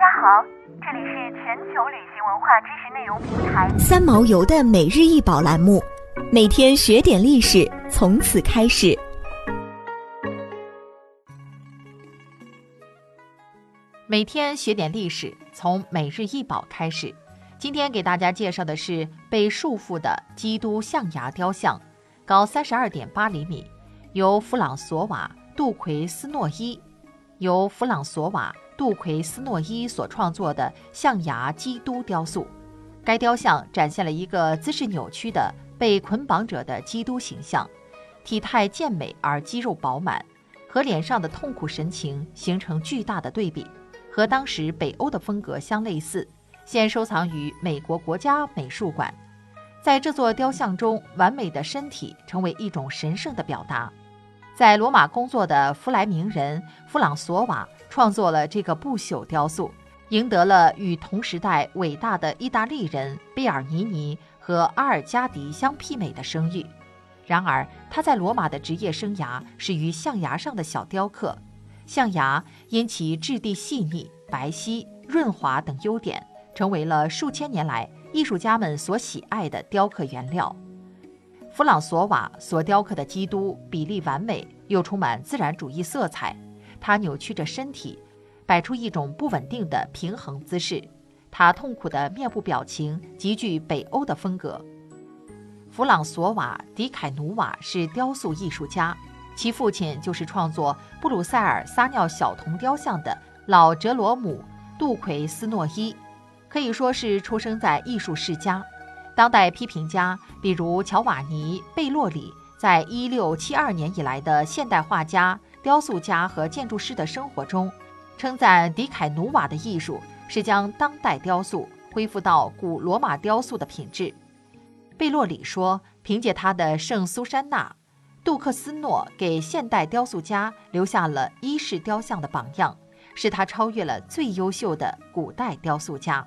家好，这里是全球旅行文化知识内容平台三毛游的每日一宝栏目，每天学点历史，从此开始。每天学点历史，从每日一宝开始。今天给大家介绍的是被束缚的基督象牙雕像，高三十二点八厘米，由弗朗索瓦·杜奎斯诺伊。由弗朗索瓦·杜奎斯诺伊所创作的象牙基督雕塑，该雕像展现了一个姿势扭曲的被捆绑者的基督形象，体态健美而肌肉饱满，和脸上的痛苦神情形成巨大的对比，和当时北欧的风格相类似。现收藏于美国国家美术馆。在这座雕像中，完美的身体成为一种神圣的表达。在罗马工作的弗莱明人弗朗索瓦创作了这个不朽雕塑，赢得了与同时代伟大的意大利人贝尔尼尼和阿尔加迪相媲美的声誉。然而，他在罗马的职业生涯始于象牙上的小雕刻。象牙因其质地细腻、白皙、润滑等优点，成为了数千年来艺术家们所喜爱的雕刻原料。弗朗索瓦所雕刻的基督比例完美，又充满自然主义色彩。他扭曲着身体，摆出一种不稳定的平衡姿势。他痛苦的面部表情极具北欧的风格。弗朗索瓦·迪凯努瓦是雕塑艺术家，其父亲就是创作布鲁塞尔撒尿小童雕像的老哲罗姆·杜奎斯诺伊，可以说是出生在艺术世家。当代批评家，比如乔瓦尼·贝洛里，在一六七二年以来的现代画家、雕塑家和建筑师的生活中，称赞迪凯努瓦的艺术是将当代雕塑恢复到古罗马雕塑的品质。贝洛里说：“凭借他的圣苏珊娜，杜克斯诺给现代雕塑家留下了一式雕像的榜样，使他超越了最优秀的古代雕塑家。”